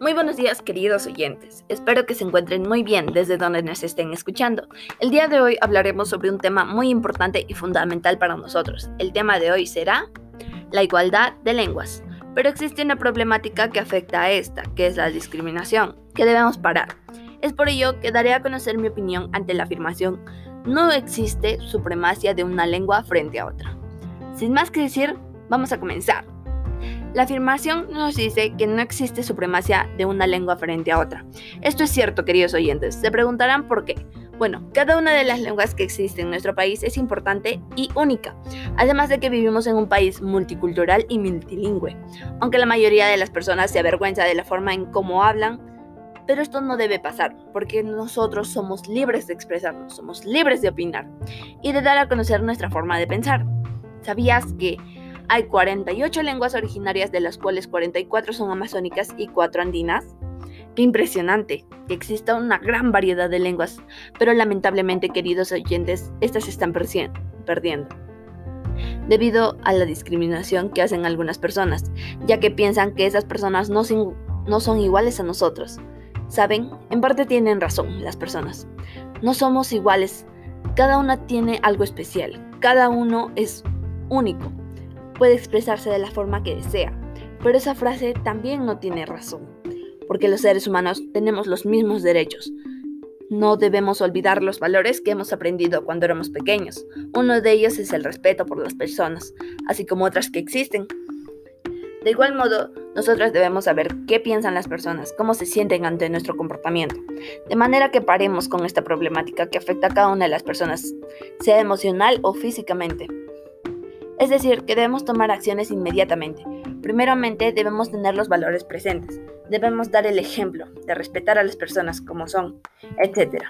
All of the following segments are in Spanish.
Muy buenos días queridos oyentes, espero que se encuentren muy bien desde donde nos estén escuchando. El día de hoy hablaremos sobre un tema muy importante y fundamental para nosotros. El tema de hoy será la igualdad de lenguas. Pero existe una problemática que afecta a esta, que es la discriminación, que debemos parar. Es por ello que daré a conocer mi opinión ante la afirmación no existe supremacia de una lengua frente a otra. Sin más que decir, vamos a comenzar. La afirmación nos dice que no existe supremacía de una lengua frente a otra. Esto es cierto, queridos oyentes. Se preguntarán por qué. Bueno, cada una de las lenguas que existen en nuestro país es importante y única, además de que vivimos en un país multicultural y multilingüe, aunque la mayoría de las personas se avergüenza de la forma en cómo hablan, pero esto no debe pasar, porque nosotros somos libres de expresarnos, somos libres de opinar y de dar a conocer nuestra forma de pensar. ¿Sabías que hay 48 lenguas originarias, de las cuales 44 son amazónicas y 4 andinas. Qué impresionante que exista una gran variedad de lenguas, pero lamentablemente, queridos oyentes, estas se están perdiendo. Debido a la discriminación que hacen algunas personas, ya que piensan que esas personas no, no son iguales a nosotros. Saben, en parte tienen razón las personas. No somos iguales, cada una tiene algo especial, cada uno es único puede expresarse de la forma que desea, pero esa frase también no tiene razón, porque los seres humanos tenemos los mismos derechos. No debemos olvidar los valores que hemos aprendido cuando éramos pequeños. Uno de ellos es el respeto por las personas, así como otras que existen. De igual modo, nosotros debemos saber qué piensan las personas, cómo se sienten ante nuestro comportamiento, de manera que paremos con esta problemática que afecta a cada una de las personas, sea emocional o físicamente. Es decir, que debemos tomar acciones inmediatamente. Primeramente debemos tener los valores presentes, debemos dar el ejemplo de respetar a las personas como son, etc.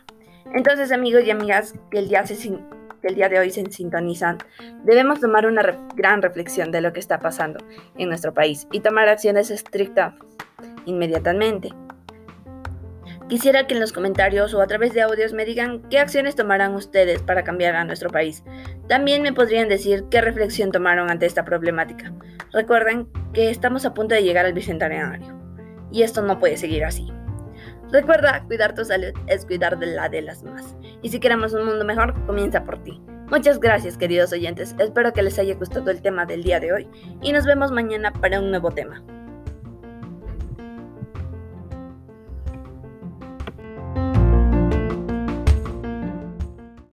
Entonces amigos y amigas que el día, de hoy se sintonizan, debemos tomar una gran reflexión de lo que está pasando en nuestro país y tomar acciones estrictas inmediatamente. Quisiera que en los comentarios o a través de audios me digan qué acciones tomarán ustedes para cambiar a nuestro país. También me podrían decir qué reflexión tomaron ante esta problemática. Recuerden que estamos a punto de llegar al bicentenario y esto no puede seguir así. Recuerda, cuidar tu salud es cuidar de la de las demás. Y si queremos un mundo mejor, comienza por ti. Muchas gracias queridos oyentes, espero que les haya gustado el tema del día de hoy y nos vemos mañana para un nuevo tema.